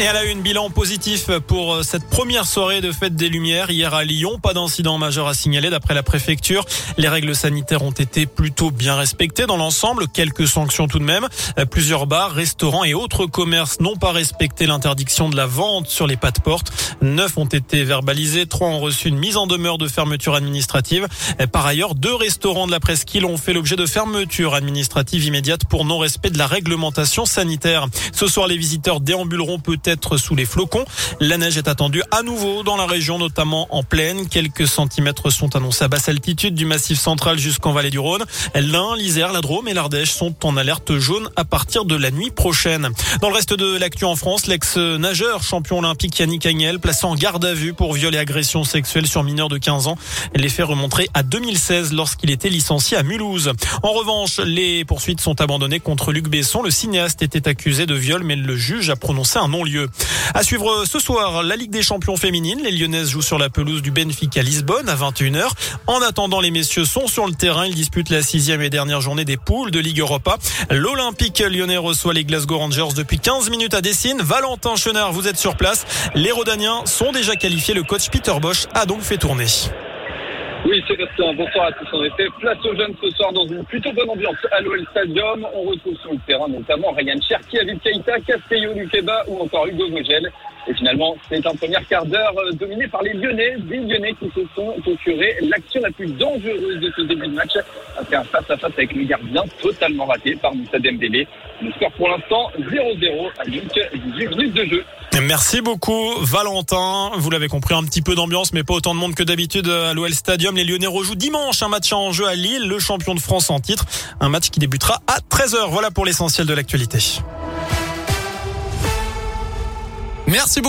Et à la une, bilan positif pour euh, cette première soirée de fête des Lumières hier à Lyon. Pas d'incident majeur à signaler d'après la préfecture. Les règles sanitaires ont été plutôt bien respectées dans l'ensemble. Quelques sanctions tout de même. Euh, plusieurs bars, restaurants et autres commerces n'ont pas respecté l'interdiction de la vente sur les pas de porte. Neuf ont été verbalisés. Trois ont reçu une mise en demeure de fermeture administrative. Euh, par ailleurs, deux restaurants de la presqu'île ont fait l'objet de fermeture administrative immédiate pour non-respect de la réglementation sanitaire. Ce soir, les visiteurs déambuleront peut-être sous les flocons. La neige est attendue à nouveau dans la région, notamment en plaine. Quelques centimètres sont annoncés à basse altitude du massif central jusqu'en vallée du Rhône. L'Ain, l'Isère, la Drôme et l'Ardèche sont en alerte jaune à partir de la nuit prochaine. Dans le reste de l'actu en France, l'ex-nageur champion olympique Yannick Agnel placé en garde à vue pour viol et agression sexuelle sur mineur de 15 ans. Les faits remonteraient à 2016 lorsqu'il était licencié à Mulhouse. En revanche, les poursuites sont abandonnées contre Luc Besson. Le cinéaste était accusé de viol, mais le juge a prononcé un non-lieu. À suivre ce soir, la Ligue des champions féminines. Les Lyonnaises jouent sur la pelouse du Benfica Lisbonne à 21h. En attendant, les messieurs sont sur le terrain. Ils disputent la sixième et dernière journée des poules de Ligue Europa. L'Olympique lyonnais reçoit les Glasgow Rangers depuis 15 minutes à Dessine. Valentin Chenard, vous êtes sur place. Les Rodaniens sont déjà qualifiés. Le coach Peter Bosch a donc fait tourner. Oui, Sébastien, bonsoir à tous. En effet, place aux jeunes ce soir dans une plutôt bonne ambiance à l'OL Stadium. On retrouve sur le terrain notamment Ryan Cherki, Avid Keita, Castello ou encore Hugo Vogel. Et finalement, c'est un premier quart d'heure euh, dominé par les Lyonnais, des Lyonnais qui se sont procurés l'action la plus dangereuse de ce début de match après un face-à-face avec le gardien totalement raté par Moussa Dembélé. Le score pour l'instant 0-0 à 18 minutes de jeu. Merci beaucoup Valentin. Vous l'avez compris, un petit peu d'ambiance, mais pas autant de monde que d'habitude à l'OL Stadium. Les Lyonnais rejouent dimanche un match en jeu à Lille, le champion de France en titre. Un match qui débutera à 13h. Voilà pour l'essentiel de l'actualité. Merci beaucoup.